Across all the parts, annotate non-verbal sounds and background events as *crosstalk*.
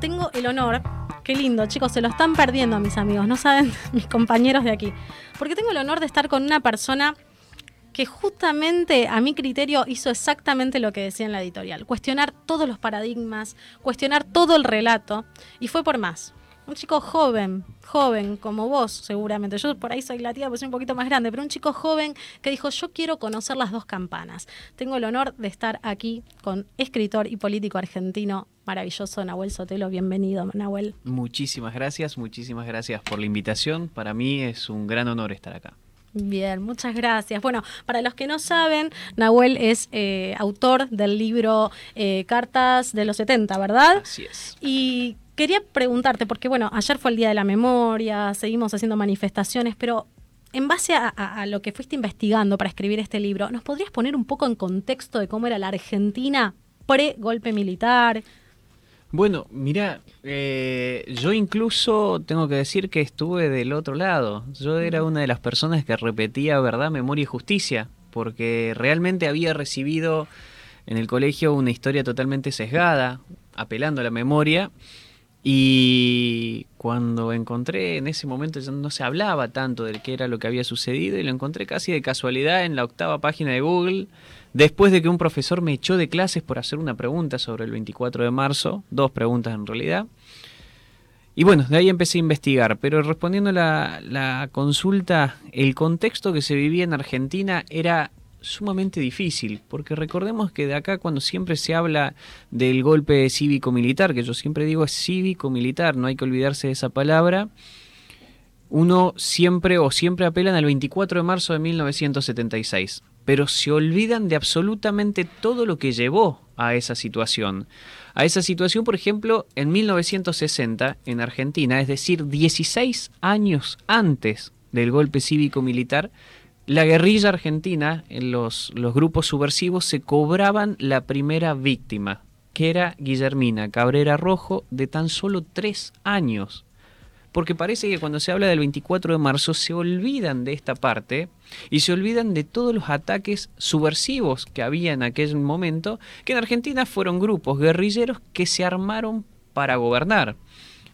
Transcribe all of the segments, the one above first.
tengo el honor, qué lindo, chicos, se lo están perdiendo mis amigos, no saben *laughs* mis compañeros de aquí, porque tengo el honor de estar con una persona que justamente a mi criterio hizo exactamente lo que decía en la editorial, cuestionar todos los paradigmas, cuestionar todo el relato, y fue por más. Un chico joven, joven, como vos seguramente, yo por ahí soy la tía, pues soy un poquito más grande, pero un chico joven que dijo, yo quiero conocer las dos campanas. Tengo el honor de estar aquí con escritor y político argentino maravilloso Nahuel Sotelo. Bienvenido, Nahuel. Muchísimas gracias, muchísimas gracias por la invitación. Para mí es un gran honor estar acá. Bien, muchas gracias. Bueno, para los que no saben, Nahuel es eh, autor del libro eh, Cartas de los 70, ¿verdad? Así es. Y quería preguntarte, porque bueno, ayer fue el Día de la Memoria, seguimos haciendo manifestaciones, pero en base a, a, lo que fuiste investigando para escribir este libro, ¿nos podrías poner un poco en contexto de cómo era la Argentina pre-golpe militar? Bueno, mira, eh, yo incluso tengo que decir que estuve del otro lado. Yo era una de las personas que repetía verdad, memoria y justicia, porque realmente había recibido en el colegio una historia totalmente sesgada, apelando a la memoria. Y cuando encontré en ese momento ya no se hablaba tanto de qué era lo que había sucedido y lo encontré casi de casualidad en la octava página de Google después de que un profesor me echó de clases por hacer una pregunta sobre el 24 de marzo, dos preguntas en realidad. Y bueno, de ahí empecé a investigar, pero respondiendo la, la consulta, el contexto que se vivía en Argentina era sumamente difícil, porque recordemos que de acá cuando siempre se habla del golpe cívico-militar, que yo siempre digo es cívico-militar, no hay que olvidarse de esa palabra, uno siempre o siempre apelan al 24 de marzo de 1976 pero se olvidan de absolutamente todo lo que llevó a esa situación. A esa situación, por ejemplo, en 1960 en Argentina, es decir, 16 años antes del golpe cívico-militar, la guerrilla argentina, en los, los grupos subversivos, se cobraban la primera víctima, que era Guillermina Cabrera Rojo, de tan solo tres años porque parece que cuando se habla del 24 de marzo se olvidan de esta parte y se olvidan de todos los ataques subversivos que había en aquel momento, que en Argentina fueron grupos guerrilleros que se armaron para gobernar.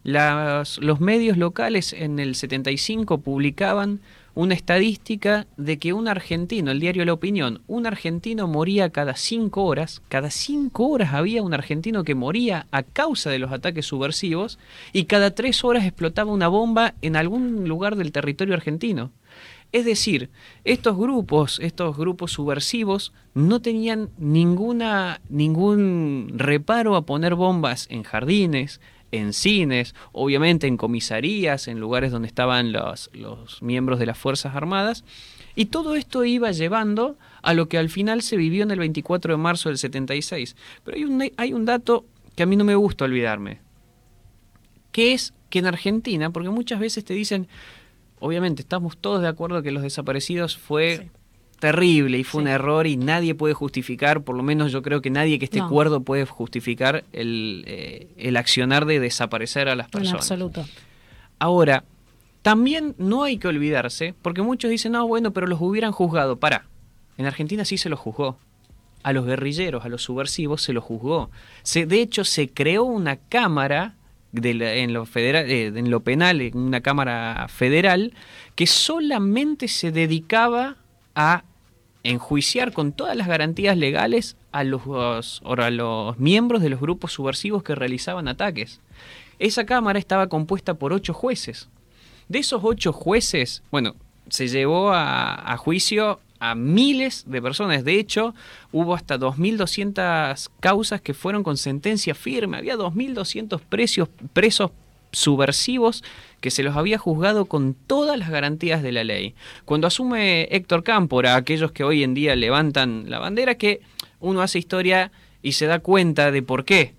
los medios locales en el 75 publicaban una estadística de que un argentino, el diario La Opinión, un argentino moría cada cinco horas, cada cinco horas había un argentino que moría a causa de los ataques subversivos y cada tres horas explotaba una bomba en algún lugar del territorio argentino. Es decir, estos grupos, estos grupos subversivos, no tenían ninguna, ningún reparo a poner bombas en jardines, en cines, obviamente en comisarías, en lugares donde estaban los, los miembros de las Fuerzas Armadas, y todo esto iba llevando a lo que al final se vivió en el 24 de marzo del 76. Pero hay un, hay un dato que a mí no me gusta olvidarme, que es que en Argentina, porque muchas veces te dicen, obviamente estamos todos de acuerdo que los desaparecidos fue terrible y fue un error y nadie puede justificar, por lo menos yo creo que nadie que esté cuerdo puede justificar el, eh, el, accionar de desaparecer a las personas. En absoluto. Ahora, también no hay que olvidarse, porque muchos dicen, no, bueno, pero los hubieran juzgado. Para, en Argentina sí se los juzgó. A los guerrilleros, a los subversivos se los juzgó. Se, de hecho, se creó una cámara de en, lo federal, eh, en lo penal, en una cámara federal, que solamente se dedicaba a enjuiciar con todas las garantías legales a los, a los miembros de los grupos subversivos que realizaban ataques. Esa Cámara estaba compuesta por ocho jueces. De esos ocho jueces, bueno, se llevó a, juicio a miles de personas. De hecho, hubo hasta 2.200 causas que fueron con sentencia firme. Había 2.200 presos subversivos que se los había juzgado con todas las garantías de la ley. Cuando asume Héctor Cámpora, aquellos que hoy en día levantan la bandera, que uno hace historia y se da cuenta de por qué.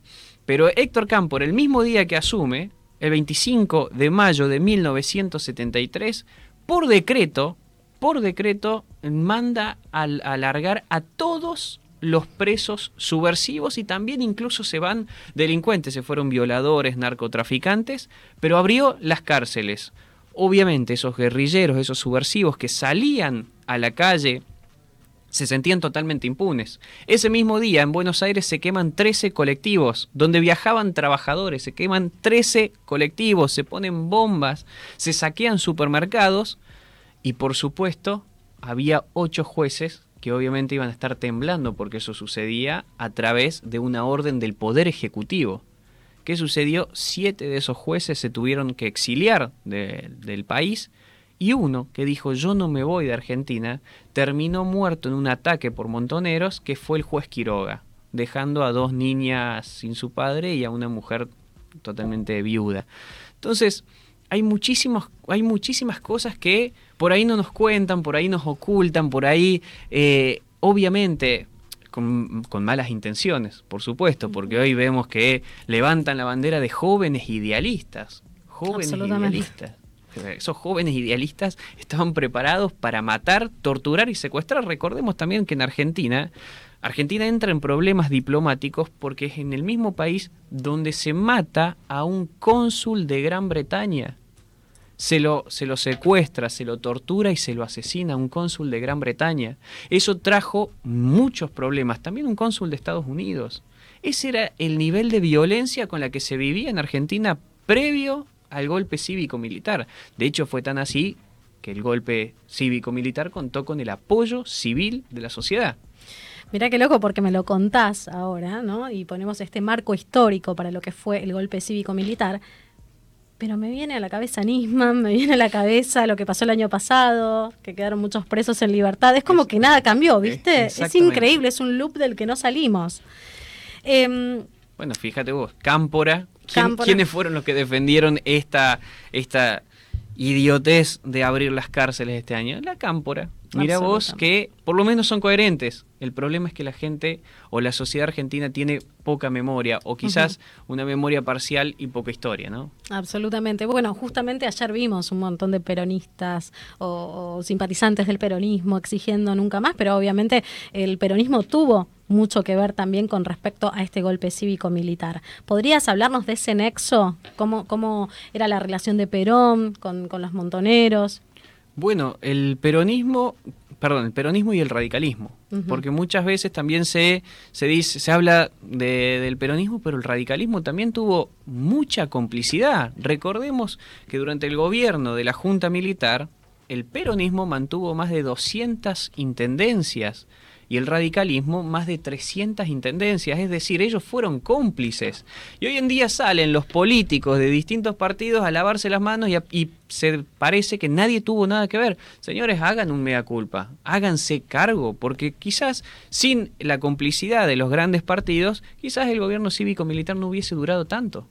Pero Héctor Cámpora, el mismo día que asume, el 25 de mayo de 1973, por decreto, por decreto, manda a alargar a todos los presos subversivos y también incluso se van delincuentes, se fueron violadores, narcotraficantes, pero abrió las cárceles. Obviamente esos guerrilleros, esos subversivos que salían a la calle se sentían totalmente impunes. Ese mismo día en Buenos Aires se queman 13 colectivos donde viajaban trabajadores, se queman 13 colectivos, se ponen bombas, se saquean supermercados y por supuesto había ocho jueces que obviamente iban a estar temblando porque eso sucedía a través de una orden del Poder Ejecutivo. ¿Qué sucedió? Siete de esos jueces se tuvieron que exiliar del país y uno que dijo yo no me voy de Argentina terminó muerto en un ataque por montoneros que fue el juez Quiroga, dejando a dos niñas sin su padre y a una mujer totalmente viuda. Entonces, hay, muchísimos, hay muchísimas cosas que por ahí no nos cuentan, por ahí nos ocultan, por ahí, eh, obviamente, con, con, malas intenciones, por supuesto, porque hoy vemos que levantan la bandera de jóvenes idealistas. Jóvenes idealistas esos jóvenes idealistas estaban preparados para matar, torturar y secuestrar. Recordemos también que en Argentina, Argentina entra en problemas diplomáticos porque es en el mismo país donde se mata a un cónsul de Gran Bretaña. Se lo, se lo secuestra, se lo tortura y se lo asesina a un cónsul de Gran Bretaña. Eso trajo muchos problemas, también un cónsul de Estados Unidos. Ese era el nivel de violencia con la que se vivía en Argentina previo al golpe cívico-militar. De hecho, fue tan así que el golpe cívico-militar contó con el apoyo civil de la sociedad. Mirá qué loco porque me lo contás ahora, ¿no? Y ponemos este marco histórico para lo que fue el golpe cívico-militar. Pero me viene a la cabeza Nisman, me viene a la cabeza lo que pasó el año pasado, que quedaron muchos presos en libertad. Es como que nada cambió, ¿viste? Es increíble, es un loop del que no salimos. Em, bueno, fíjate vos, Cámpora ¿Quiénes fueron los que defendieron esta, esta idiotez de abrir las cárceles este año? La Cámpora. Mira vos que por lo menos son coherentes. El problema es que la gente o la sociedad argentina tiene poca memoria o quizás una memoria parcial y poca historia, ¿no? Absolutamente. Bueno, justamente ayer vimos un montón de peronistas o, o simpatizantes del peronismo exigiendo nunca más, pero obviamente el peronismo tuvo mucho que ver también con respecto a este golpe cívico-militar. ¿Podrías hablarnos de ese nexo? ¿Cómo, cómo era la relación de Perón con, los montoneros? Bueno, el peronismo, perdón, el peronismo y el radicalismo, porque muchas veces también se, se dice, se habla del peronismo, pero el radicalismo también tuvo mucha complicidad. Recordemos que durante el gobierno de la Junta Militar, el peronismo mantuvo más de 200 intendencias y el radicalismo más de 300 intendencias, es decir, ellos fueron cómplices. Y hoy en día salen los políticos de distintos partidos a lavarse las manos y, se parece que nadie tuvo nada que ver. Señores, hagan un mea culpa, háganse cargo, porque quizás sin la complicidad de los grandes partidos, quizás el gobierno cívico-militar no hubiese durado tanto.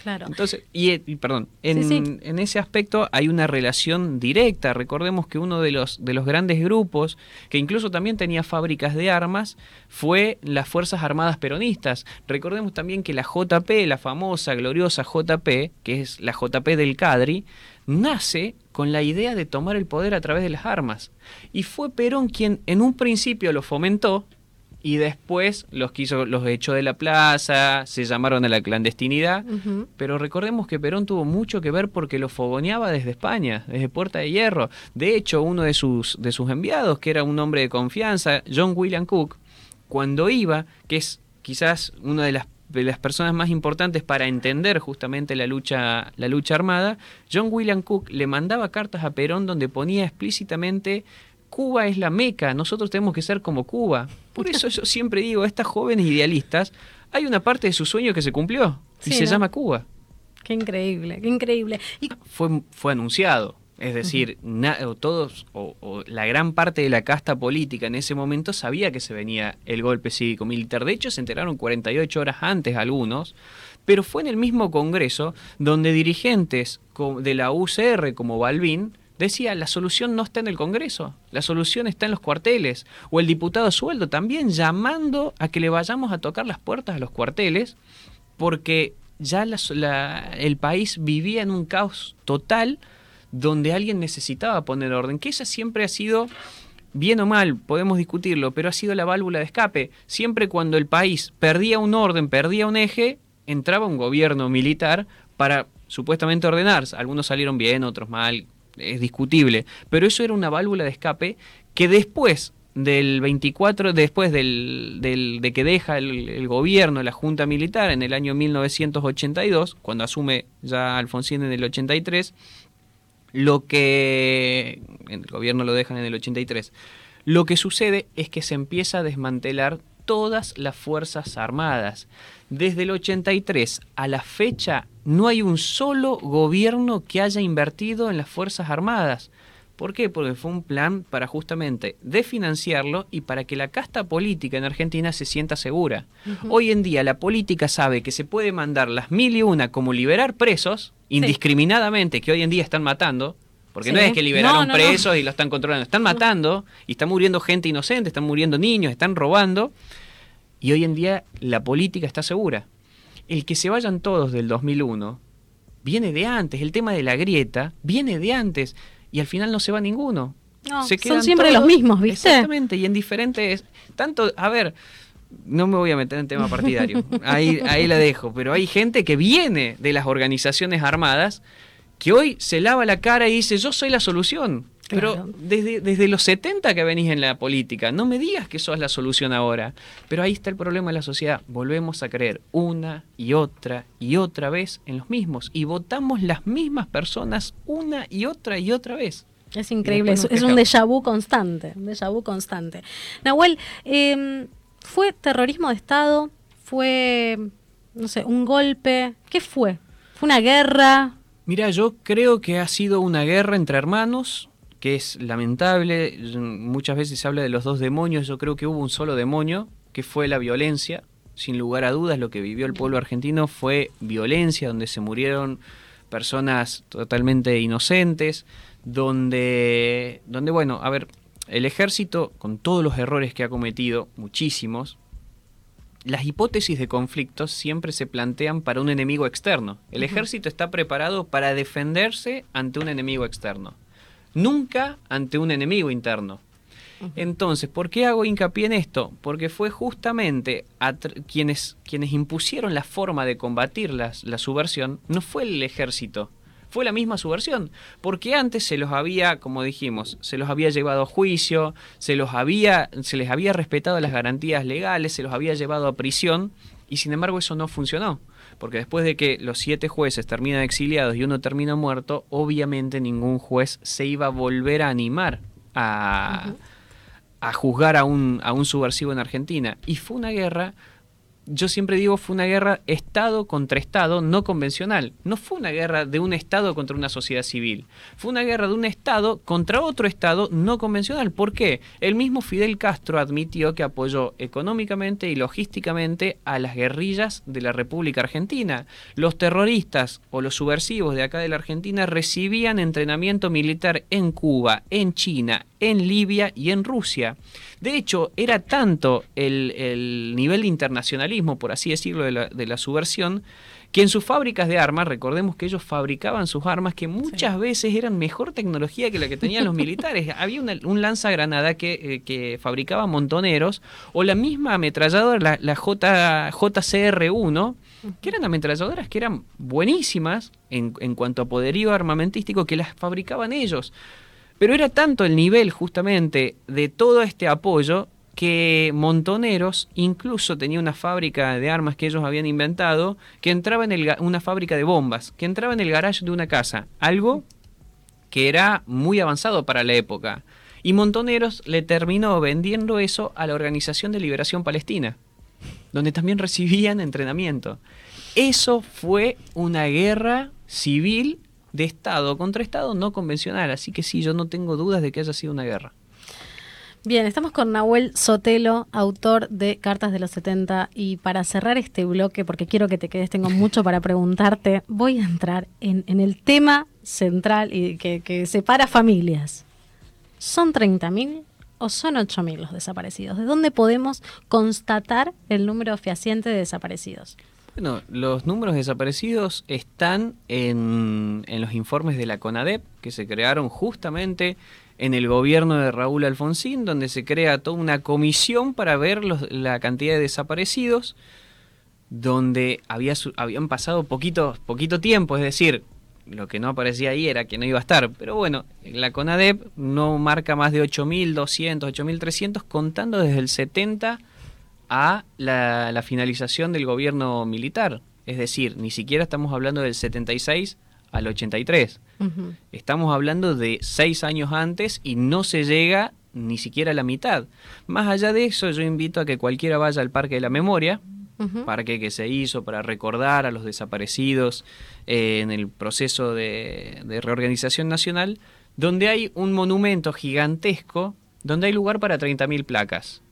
Claro. Entonces, y, perdón, en, ese aspecto hay una relación directa. Recordemos que uno de los, de los grandes grupos, que incluso también tenía fábricas de armas, fue las Fuerzas Armadas Peronistas. Recordemos también que la JP, la famosa, gloriosa JP, que es la JP del Cadri, nace con la idea de tomar el poder a través de las armas. Y fue Perón quien en un principio lo fomentó, y después los quiso, los echó de la plaza, se llamaron a la clandestinidad, pero recordemos que Perón tuvo mucho que ver porque lo fogoneaba desde España, desde Puerta de Hierro. De hecho, uno de sus, de sus enviados, que era un hombre de confianza, John William Cook, cuando iba, que es quizás una de las de las personas más importantes para entender justamente la lucha, la lucha armada, John William Cook le mandaba cartas a Perón donde ponía explícitamente Cuba es la meca, nosotros tenemos que ser como Cuba. Por eso yo siempre digo, estas jóvenes idealistas, hay una parte de su sueño que se cumplió y se llama Cuba. Qué increíble, qué increíble. Y... Fue, fue anunciado, es decir, todos o, la gran parte de la casta política en ese momento sabía que se venía el golpe cívico-militar. De hecho, se enteraron 48 horas antes algunos, pero fue en el mismo Congreso donde dirigentes de la UCR como Balbín decía, la solución no está en el Congreso, la solución está en los cuarteles. O el diputado sueldo también llamando a que le vayamos a tocar las puertas a los cuarteles, porque ya el país vivía en un caos total donde alguien necesitaba poner orden, que esa siempre ha sido, bien o mal, podemos discutirlo, pero ha sido la válvula de escape. Siempre cuando el país perdía un orden, perdía un eje, entraba un gobierno militar para supuestamente ordenarse. Algunos salieron bien, otros mal, es discutible, pero eso era una válvula de escape que después del 24, después del, de que deja el, gobierno, la Junta Militar, en el año 1982, cuando asume ya Alfonsín en el 83, lo que el gobierno lo dejan en el 83, lo que sucede es que se empieza a desmantelar todas las Fuerzas Armadas. Desde el 83 a la fecha no hay un solo gobierno que haya invertido en las Fuerzas Armadas. ¿Por qué? Porque fue un plan para justamente desfinanciarlo y para que la casta política en Argentina se sienta segura. Hoy en día la política sabe que se puede mandar las mil y una como liberar presos indiscriminadamente, que hoy en día están matando, porque no es que liberaron presos y lo están controlando, están matando y están muriendo gente inocente, están muriendo niños, están robando. Y hoy en día la política está segura. El que se vayan todos del 2001 viene de antes, el tema de la grieta viene de antes. Y al final no se va ninguno. son siempre los mismos, ¿viste? Exactamente, y en diferentes... Tanto, a ver, no me voy a meter en tema partidario, *laughs* ahí, ahí la dejo, pero hay gente que viene de las organizaciones armadas que hoy se lava la cara y dice, yo soy la solución. Pero desde, desde los 70 que venís en la política, no me digas que sos la solución ahora. Pero ahí está el problema de la sociedad. Volvemos a creer una y otra y otra vez en los mismos. Y votamos las mismas personas una y otra y otra vez. Es increíble, es, un déjà vu constante, un déjà vu constante. Nahuel, em, ¿fue terrorismo de Estado? ¿Fue, no sé, un golpe? ¿Qué fue? ¿Fue una guerra? Mira, yo creo que ha sido una guerra entre hermanos, que es lamentable. Muchas veces se habla de los dos demonios. Yo creo que hubo un solo demonio, que fue la violencia. Sin lugar a dudas, lo que vivió el pueblo argentino fue violencia, donde se murieron personas totalmente inocentes, donde, donde bueno, a ver, el ejército, con todos los errores que ha cometido, muchísimos, las hipótesis de conflictos siempre se plantean para un enemigo externo. El ejército está preparado para defenderse ante un enemigo externo nunca ante un enemigo interno. Entonces, ¿por qué hago hincapié en esto? Porque fue justamente quienes, quienes impusieron la forma de combatir la, subversión, no fue el ejército, fue la misma subversión, porque antes se los había, como dijimos, se los había llevado a juicio, se los había, se les había respetado las garantías legales, se los había llevado a prisión, y sin embargo eso no funcionó porque después de que los siete jueces terminan exiliados y uno termina muerto, obviamente ningún juez se iba a volver a animar a, a juzgar a un, a un subversivo en Argentina. Y fue una guerra yo siempre digo, fue una guerra Estado contra Estado no convencional. No fue una guerra de un Estado contra una sociedad civil. Fue una guerra de un Estado contra otro Estado no convencional. ¿Por qué? El mismo Fidel Castro admitió que apoyó económicamente y logísticamente a las guerrillas de la República Argentina. Los terroristas o los subversivos de acá de la Argentina recibían entrenamiento militar en Cuba, en China, en Libia y en Rusia. De hecho, era tanto el, nivel de por así decirlo, de la, de la, subversión, que en sus fábricas de armas, recordemos que ellos fabricaban sus armas que muchas veces eran mejor tecnología que la que tenían los *laughs* militares. Había un lanzagranada que, eh, que fabricaba montoneros, o la misma ametralladora, la, J, JCR-1, que eran ametralladoras que eran buenísimas en, en cuanto a poderío armamentístico que las fabricaban ellos. Pero era tanto el nivel justamente de todo este apoyo que Montoneros incluso tenía una fábrica de armas que ellos habían inventado, que entraba en el, una fábrica de bombas, que entraba en el garage de una casa, algo que era muy avanzado para la época. Y Montoneros le terminó vendiendo eso a la Organización de Liberación Palestina, donde también recibían entrenamiento. Eso fue una guerra civil de Estado contra Estado no convencional. Así que sí, yo no tengo dudas de que haya sido una guerra. Bien, estamos con Nahuel Sotelo, autor de Cartas de los 70. Y para cerrar este bloque, porque quiero que te quedes, tengo mucho para preguntarte, voy a entrar en, el tema central y que, separa familias. ¿Son 30.000 o son 8.000 los desaparecidos? ¿De dónde podemos constatar el número fehaciente de desaparecidos? Bueno, los números desaparecidos están en, los informes de la CONADEP, que se crearon justamente en el gobierno de Raúl Alfonsín, donde se crea toda una comisión para ver la cantidad de desaparecidos, donde había, habían pasado poquito, poquito tiempo, es decir, lo que no aparecía ahí era que no iba a estar. Pero bueno, la CONADEP no marca más de 8.200, 8.300, contando desde el 70 a la, finalización del gobierno militar. Es decir, ni siquiera estamos hablando del 76 al 83. Estamos hablando de seis años antes y no se llega ni siquiera a la mitad. Más allá de eso, yo invito a que cualquiera vaya al Parque de la Memoria, parque que se hizo para recordar a los desaparecidos eh, en el proceso de, reorganización nacional, donde hay un monumento gigantesco, donde hay lugar para 30.000 placas.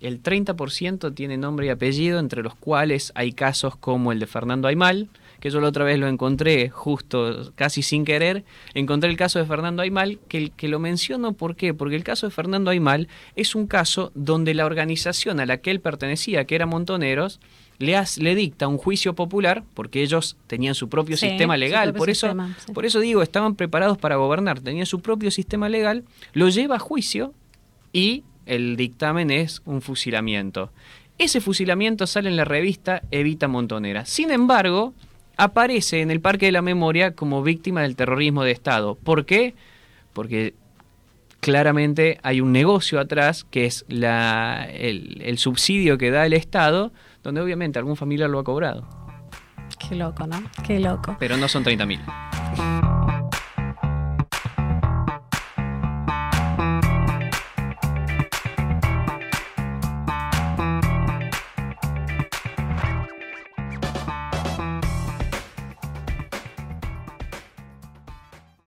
El 30% tiene nombre y apellido, entre los cuales hay casos como el de Fernando Aymal, que yo la otra vez lo encontré justo casi sin querer, encontré el caso de Fernando Aymal, que, que lo menciono ¿por qué? Porque el caso de Fernando Aymal es un caso donde la organización a la que él pertenecía, que era Montoneros, le, le dicta un juicio popular, porque ellos tenían su propio sistema legal, por, eso, por eso digo, estaban preparados para gobernar, tenían su propio sistema legal, lo lleva a juicio y el dictamen es un fusilamiento. Ese fusilamiento sale en la revista Evita Montonera. Sin embargo, aparece en el Parque de la Memoria como víctima del terrorismo de Estado. ¿Por qué? Porque claramente hay un negocio atrás que es la, el, el subsidio que da el Estado, donde obviamente algún familiar lo ha cobrado. Qué loco, ¿no? Qué loco. Pero no son 30.000.